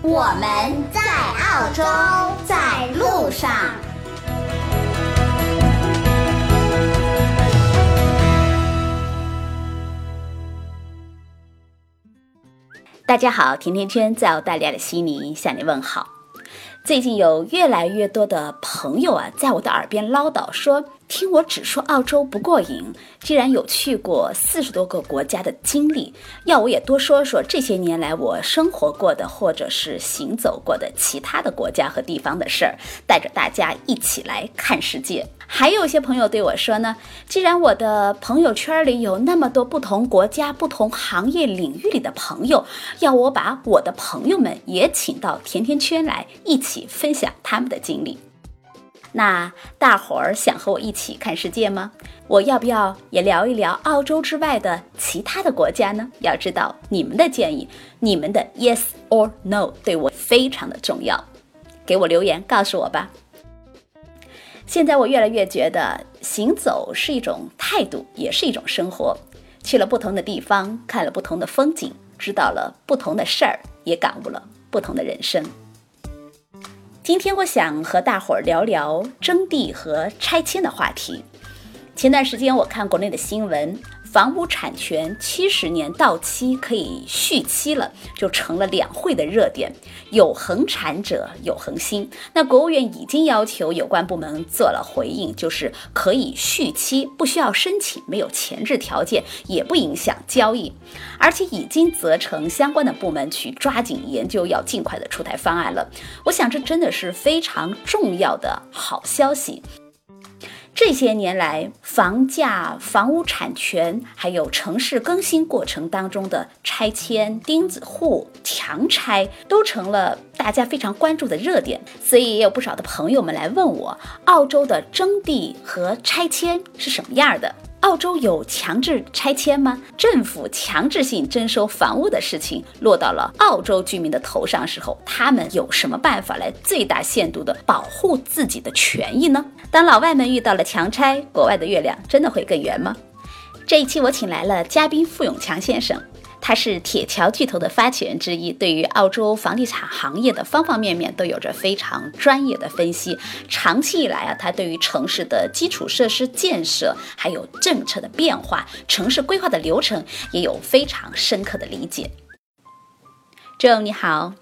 我们在澳洲，在路上。大家好，甜甜圈在澳大利亚的悉尼向你问好。最近有越来越多的朋友啊，在我的耳边唠叨说。听我只说澳洲不过瘾，既然有去过四十多个国家的经历，要我也多说说这些年来我生活过的或者是行走过的其他的国家和地方的事儿，带着大家一起来看世界。还有一些朋友对我说呢，既然我的朋友圈里有那么多不同国家、不同行业领域里的朋友，要我把我的朋友们也请到甜甜圈来，一起分享他们的经历。那大伙儿想和我一起看世界吗？我要不要也聊一聊澳洲之外的其他的国家呢？要知道你们的建议，你们的 yes or no 对我非常的重要，给我留言告诉我吧。现在我越来越觉得，行走是一种态度，也是一种生活。去了不同的地方，看了不同的风景，知道了不同的事儿，也感悟了不同的人生。今天我想和大伙儿聊聊征地和拆迁的话题。前段时间我看国内的新闻。房屋产权七十年到期可以续期了，就成了两会的热点。有恒产者有恒心，那国务院已经要求有关部门做了回应，就是可以续期，不需要申请，没有前置条件，也不影响交易，而且已经责成相关的部门去抓紧研究，要尽快的出台方案了。我想这真的是非常重要的好消息。这些年来，房价、房屋产权，还有城市更新过程当中的拆迁、钉子户、强拆，都成了大家非常关注的热点。所以，也有不少的朋友们来问我，澳洲的征地和拆迁是什么样的？澳洲有强制拆迁吗？政府强制性征收房屋的事情落到了澳洲居民的头上时候，他们有什么办法来最大限度地保护自己的权益呢？当老外们遇到了强拆，国外的月亮真的会更圆吗？这一期我请来了嘉宾傅永强先生。他是铁桥巨头的发起人之一，对于澳洲房地产行业的方方面面都有着非常专业的分析。长期以来啊，他对于城市的基础设施建设，还有政策的变化、城市规划的流程，也有非常深刻的理解。郑你好。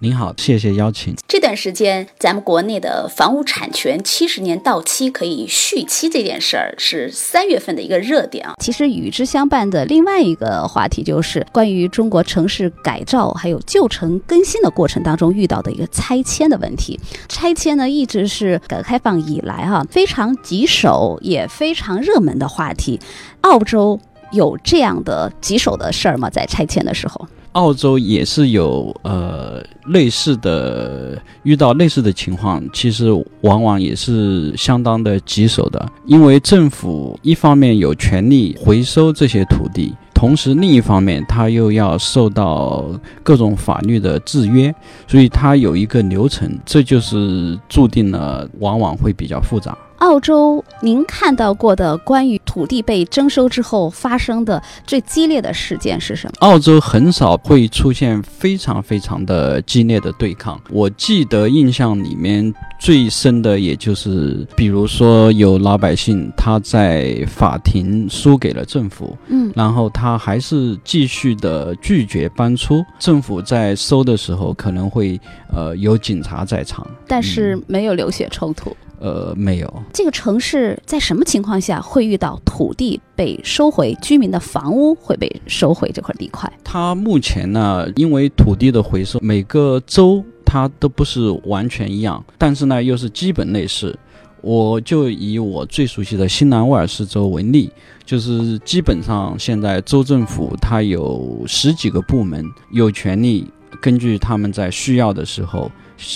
您好，谢谢邀请。这段时间，咱们国内的房屋产权七十年到期可以续期这件事儿，是三月份的一个热点啊。其实与之相伴的另外一个话题，就是关于中国城市改造还有旧城更新的过程当中遇到的一个拆迁的问题。拆迁呢，一直是改革开放以来哈非常棘手也非常热门的话题。澳洲有这样的棘手的事儿吗？在拆迁的时候？澳洲也是有呃类似的遇到类似的情况，其实往往也是相当的棘手的，因为政府一方面有权利回收这些土地，同时另一方面他又要受到各种法律的制约，所以它有一个流程，这就是注定了往往会比较复杂。澳洲，您看到过的关于土地被征收之后发生的最激烈的事件是什么？澳洲很少会出现非常非常的激烈的对抗。我记得印象里面最深的，也就是比如说有老百姓他在法庭输给了政府，嗯，然后他还是继续的拒绝搬出，政府在收的时候可能会呃有警察在场，但是没有流血冲突。呃，没有。这个城市在什么情况下会遇到土地被收回，居民的房屋会被收回这块地块？它目前呢，因为土地的回收，每个州它都不是完全一样，但是呢，又是基本类似。我就以我最熟悉的新南威尔士州为例，就是基本上现在州政府它有十几个部门有权利。根据他们在需要的时候，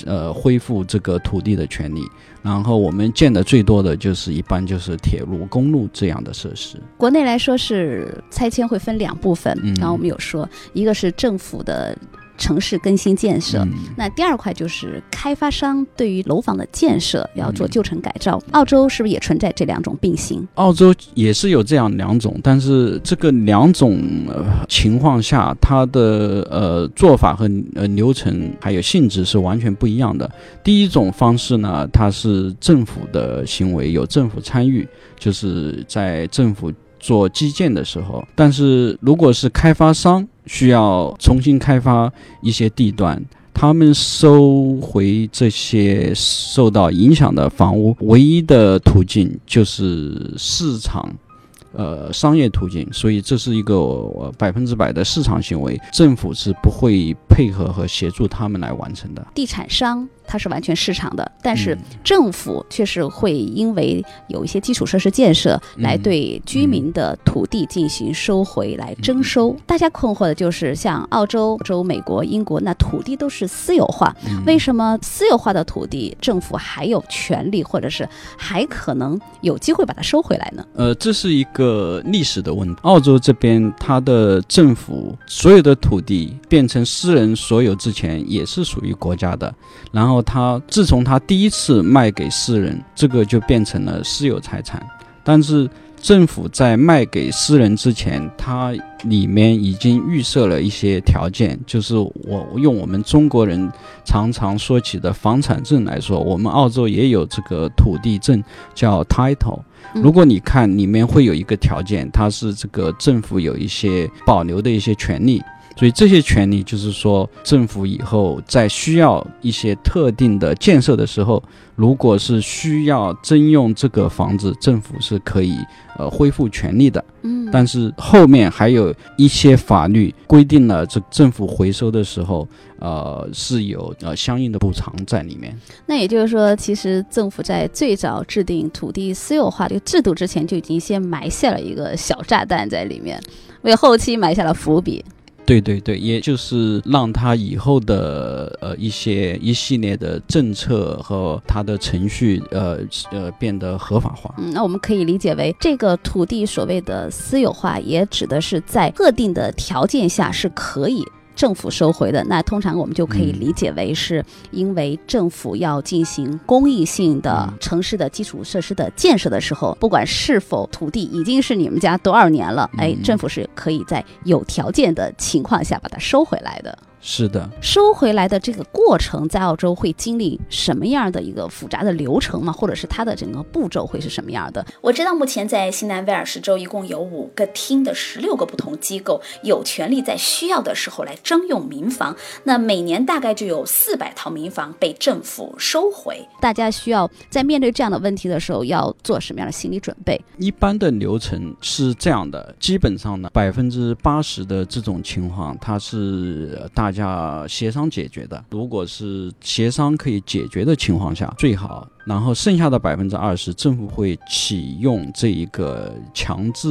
呃，恢复这个土地的权利。然后我们建的最多的就是一般就是铁路、公路这样的设施。国内来说是拆迁会分两部分，嗯然后我们有说一个是政府的城市更新建设，嗯那第二块就是开发商对于楼房的建设要做嗯旧城改造。澳洲是不是也存在这两种并行？澳洲也是有这样两种，但是这个两种、呃、情况下，它的呃做法和呃流程还有性质是完全不一样的。第一种方式呢，它是政府的行为，有政府参与，就是在政府做基建的时候。但是如果是开发商需要重新开发一些地段，他们收回这些受到影响的房屋，唯一的途径就是市场。呃，商业途径，所以这是一个百分之百的市场行为，政府是不会配合和协助他们来完成的。地产商它是完全市场的，但是嗯政府却是会因为有一些基础设施建设，嗯来对居民的土地进行收回来征收。大家困惑的就是，像澳洲、洲、美国、英国，那土地都是私有化，嗯为什么私有化的土地政府还有权利，或者是还可能有机会把它收回来呢？呃，这是一个历史的问题。澳洲这边，它的政府所有的土地变成私人所有之前，也是属于国家的。然后它自从他第一次卖给私人，这个就变成了私有财产。但是政府在卖给私人之前，它里面已经预设了一些条件，就是我用我们中国人常常说起的房产证来说，我们澳洲也有这个土地证，叫 title。嗯如果你看里面会有一个条件，它是这个政府有一些保留的一些权利，所以这些权利就是说，政府以后在需要一些特定的建设的时候，如果是需要征用这个房子，政府是可以呃恢复权利的。嗯但是后面还有一些法律规定了，这政府回收的时候，呃是有呃相应的补偿在里面。那也就是说，其实政府在最早制定土地私有化这个制度之前，就已经先埋下了一个小炸弹在里面，为后期埋下了伏笔。对对对，也就是让他以后的呃一些一系列的政策和他的程序呃呃变得合法化。嗯，那我们可以理解为，这个土地所谓的私有化，也指的是在特定的条件下是可以。政府收回的，那通常我们就可以嗯。理解为是因为政府要进行公益性的嗯。城市的基础设施的建设的时候，不管是否土地已经是你们家多少年了，哎，嗯。政府是可以在有条件的情况下把它收回来的。是的，收回来的这个过程，在澳洲会经历什么样的一个复杂的流程吗？或者是它的整个步骤会是什么样的？我知道目前在新南威尔士州一共有五个厅的十六个不同机构有权利在需要的时候来征用民房，那每年大概就有四百套民房被政府收回。大家需要在面对这样的问题的时候，要做什么样的心理准备？一般的流程是这样的，基本上呢，百分之八十的这种情况，它是呃大家协商解决的。如果是协商可以解决的情况下，最好。然后剩下的百分之二十，政府会启用这一个强制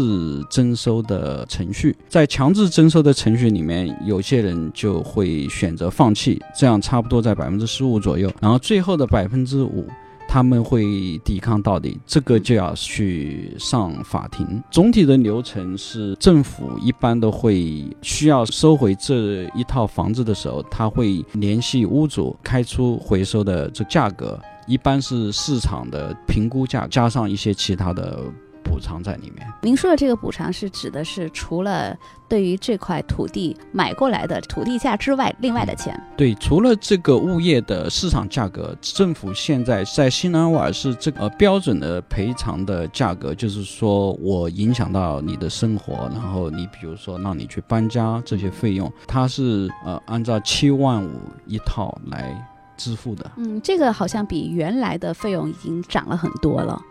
征收的程序。在强制征收的程序里面，有些人就会选择放弃，这样差不多在百分之十五左右。然后最后的百分之五。他们会抵抗到底，这个就要去上法庭。总体的流程是，政府一般都会需要收回这一套房子的时候，他会联系屋主开出回收的这价格，一般是市场的评估价，加上一些其他的补偿在里面。您说的这个补偿是指的是除了对于这块土地买过来的土地价之外，另外的钱。对，除了这个物业的市场价格，政府现在在新南威尔士这个、呃、标准的赔偿的价格，就是说我影响到你的生活，然后你比如说让你去搬家这些费用，它是呃按照七万五一套来支付的。嗯，这个好像比原来的费用已经涨了很多了。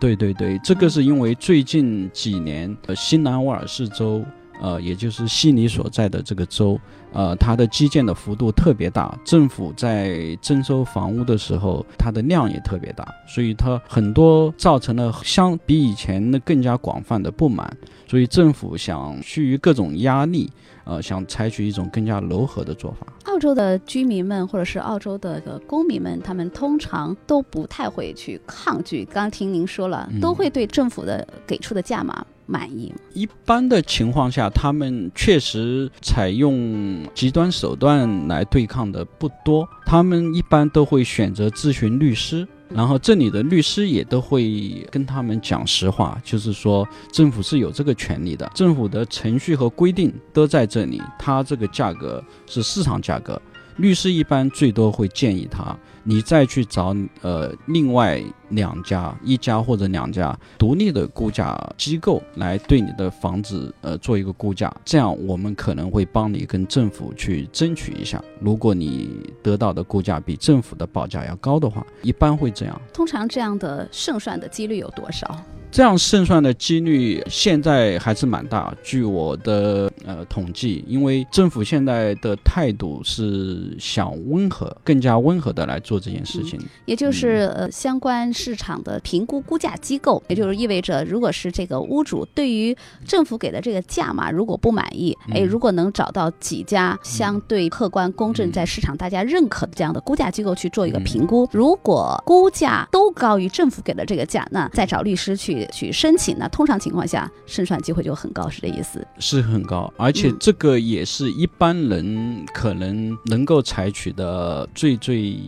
对对对，这个是因为最近几年，呃，新南威尔士州，呃，也就是悉尼所在的这个州，呃，它的基建的幅度特别大，政府在征收房屋的时候，它的量也特别大，所以它很多造成了相比以前的更加广泛的不满，所以政府想趋于各种压力，呃，想采取一种更加柔和的做法。澳洲的居民们或者是澳洲的公民们，他们通常都不太会去抗拒。刚刚听您说了，嗯都会对政府的给出的价码满意。一般的情况下，他们确实采用极端手段来对抗的不多，他们一般都会选择咨询律师。然后这里的律师也都会跟他们讲实话，就是说政府是有这个权利的，政府的程序和规定都在这里，它这个价格是市场价格。律师一般最多会建议他，你再去找呃另外两家、一家或者两家独立的估价机构来对你的房子呃做一个估价，这样我们可能会帮你跟政府去争取一下。如果你得到的估价比政府的报价要高的话，一般会这样。通常这样的胜算的几率有多少？这样胜算的几率现在还是蛮大。据我的呃统计，因为政府现在的态度是想温和，更加温和的来做这件事情。也就是呃，相关市场的评估估价机构，也就是意味着，如果是这个屋主对于政府给的这个价码如果不满意，哎，如果能找到几家相对客观公正，在市场大家认可的这样的估价机构去做一个评估，如果估价都高于政府给的这个价，那再找律师去去申请，那通常情况下胜算机会就很高，是这意思。是很高，而且嗯这个也是一般人可能能够采取的最最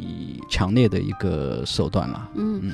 强烈的一个手段了。嗯，嗯，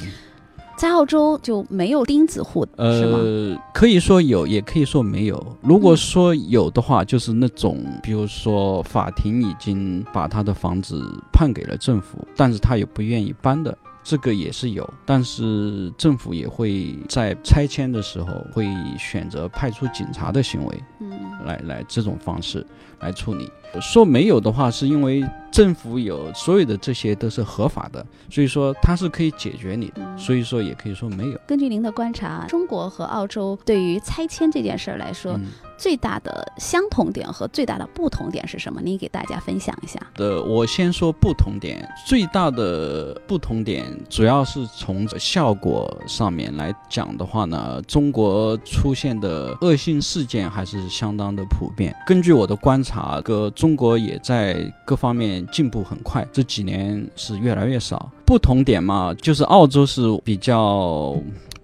在澳洲就没有钉子户，是吗？呃，可以说有，也可以说没有。如果说有的话，就是那种，比如说法庭已经把他的房子判给了政府，但是他也不愿意搬的。这个也是有，但是政府也会在拆迁的时候会选择派出警察的行为，嗯来来这种方式来处理。说没有的话，是因为政府有所有的这些都是合法的，所以说它是可以解决你的，嗯所以说也可以说没有。根据您的观察，中国和澳洲对于拆迁这件事儿来说，嗯最大的相同点和最大的不同点是什么？您给大家分享一下。的，我先说不同点，最大的不同点主要是从效果上面来讲的话呢，中国出现的恶性事件还是相当的普遍。根据我的观察，个中国也在各方面进步很快，这几年是越来越少。不同点嘛，就是澳洲是比较。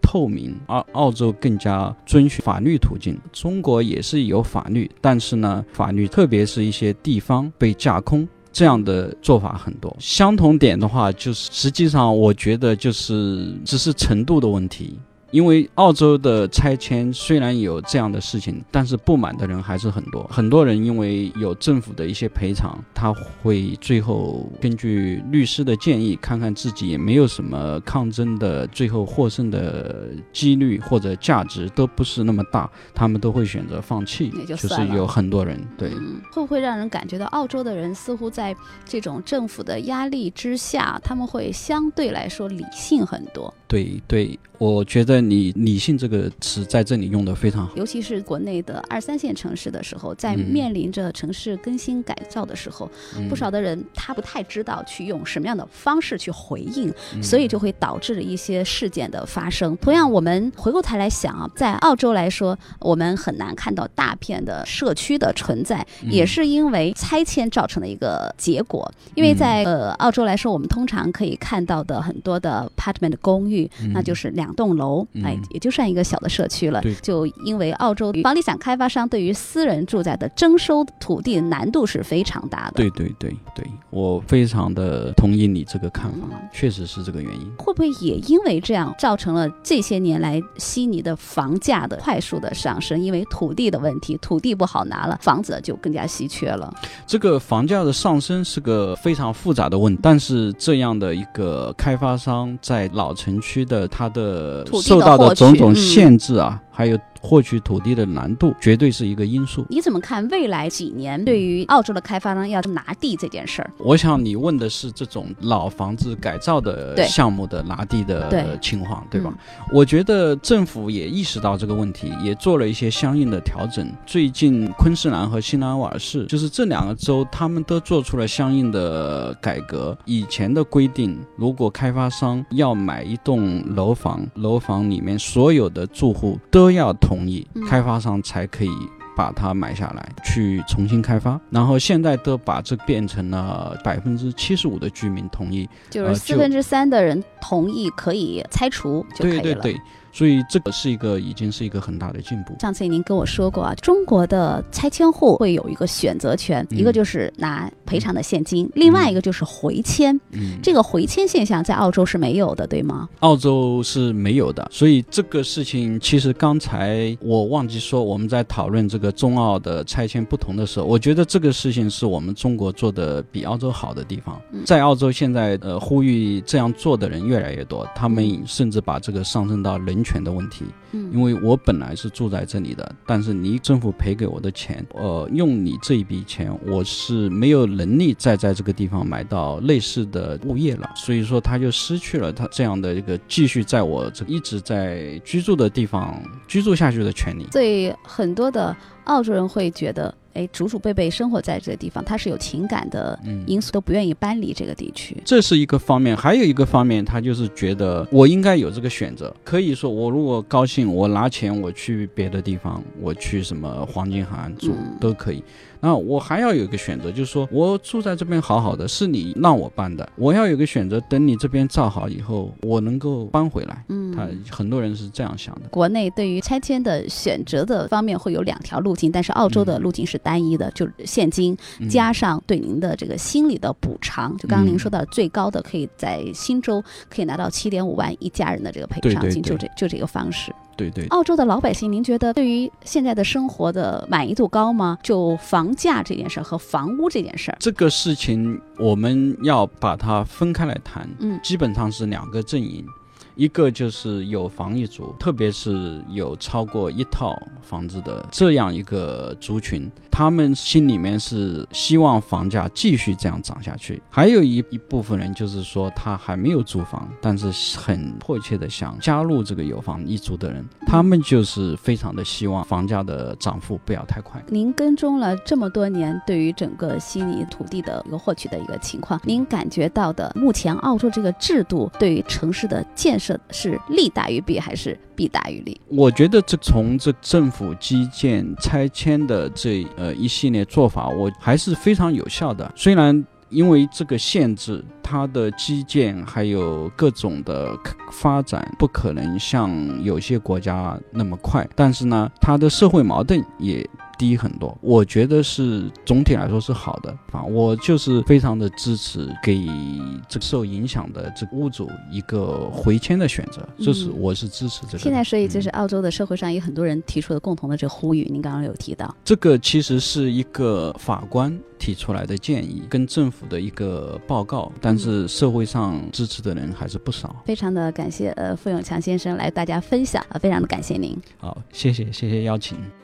透明，而澳洲更加遵循法律途径。中国也是有法律，但是呢，法律特别是一些地方被架空。这样的做法很多。相同点的话，就是实际上我觉得就是只是程度的问题。因为澳洲的拆迁虽然有这样的事情，但是不满的人还是很多。很多人因为有政府的一些赔偿，他会最后根据律师的建议，看看自己也没有什么抗争的，最后获胜的几率或者价值都不是那么大，他们都会选择放弃。就就是有很多人对。嗯，会不会让人感觉到澳洲的人似乎在这种政府的压力之下，他们会相对来说理性很多？对对，我觉得你“理性”这个词在这里用的非常好。尤其是国内的二三线城市的时候，在嗯面临着城市更新改造的时候，嗯不少的人他不太知道去用什么样的方式去回应，嗯所以就会导致了一些事件的发生。同样，我们回过头来想啊，在澳洲来说，我们很难看到大片的社区的存在，嗯也是因为拆迁造成的一个结果。因为在呃澳洲来说，我们通常可以看到的很多的 apartment 公寓，那就是两栋楼，嗯哎，也就算一个小的社区了。就因为澳洲房地产开发商对于私人住宅的征收土地难度是非常大的。对对对对，我非常的同意你这个看法，嗯确实是这个原因。会不会也因为这样造成了这些年来悉尼的房价的快速的上升？因为土地的问题，土地不好拿了，房子就更加稀缺了。这个房价的上升是个非常复杂的问题，但是这样的一个开发商在老城区的他的土地的受到的种种嗯。限制啊，还有获取土地的难度，绝对是一个因素。你怎么看未来几年对于澳洲的开发商要拿地这件事儿？我想你问的是这种老房子改造的项目的拿地的情况，对吧？我觉得政府也意识到这个问题，也做了一些相应的调整。最近昆士兰和新南威尔士，就是这两个州，他们都做出了相应的改革。以前的规定，如果开发商要买一栋楼房，楼房里面所有的住户都要同意嗯，开发商才可以把它买下来，去重新开发，然后现在都把这变成了百分之七十五的居民同意，就是四分之三的人同意可以拆除就可以了。对对对。所以这个是一个已经是一个很大的进步。上次您跟我说过啊，中国的拆迁户会有一个选择权，一个就是拿赔偿的现金，另外一个就是回迁。嗯，这个回迁现象在澳洲是没有的，对吗？澳洲是没有的。所以这个事情其实刚才我忘记说，我们在讨论这个中澳的拆迁不同的时候，我觉得这个事情是我们中国做的比澳洲好的地方。在澳洲现在呃呼吁这样做的人越来越多，他们甚至把这个上升到人。权的问题，嗯，因为我本来是住在这里的，但是你政府赔给我的钱，呃，用你这一笔钱，我是没有能力再在这个地方买到类似的物业了，所以说他就失去了他这样的一个继续在我这一直在居住的地方居住下去的权利。所以很多的澳洲人会觉得。哎，祖祖辈辈生活在这个地方，他是有情感的因素，都不愿意搬离这个地区。这是一个方面，还有一个方面，他就是觉得我应该有这个选择，可以说我如果高兴，我拿钱我去别的地方，我去什么黄金海岸住都可以。那我还要有一个选择，就是说我住在这边好好的，是你让我搬的，我要有个选择，等你这边造好以后，我能够搬回来。嗯，他很多人是这样想的。国内对于拆迁的选择的方面会有两条路径，但是澳洲的路径是单一的，就是现金加上对您的这个心理的补偿。就刚刚您说到最高的，可以在新州可以拿到七点五万一家人的这个赔偿金，就这就这个方式。对对，澳洲的老百姓，您觉得对于现在的生活的满意度高吗？就房价这件事儿和房屋这件事儿，这个事情我们要把它分开来谈。嗯，基本上是两个阵营。一个就是有房一族，特别是有超过一套房子的这样一个族群，他们心里面是希望房价继续这样涨下去。还有一一部分人就是说他还没有租房，但是很迫切的想加入这个有房一族的人，他们就是非常的希望房价的涨幅不要太快。您跟踪了这么多年，对于整个悉尼土地的一个获取的一个情况，您感觉到的目前澳洲这个制度对于城市的建设。是利大于弊还是弊大于利？我觉得这从这政府基建拆迁的这呃一系列做法，我还是非常有效的。虽然因为这个限制，它的基建还有各种的发展不可能像有些国家那么快，但是呢，它的社会矛盾也。低很多，我觉得是总体来说是好的啊，我就是非常的支持给这受影响的这个屋主一个回迁的选择，这是我是支持这个。现在所以就是澳洲的社会上有很多人提出的共同的这个呼吁，您刚刚有提到，这个其实是一个法官提出来的建议，跟政府的一个报告，但是社会上支持的人还是不少。非常的感谢呃傅永强先生来大家分享啊，非常的感谢您。好，谢谢谢谢邀请。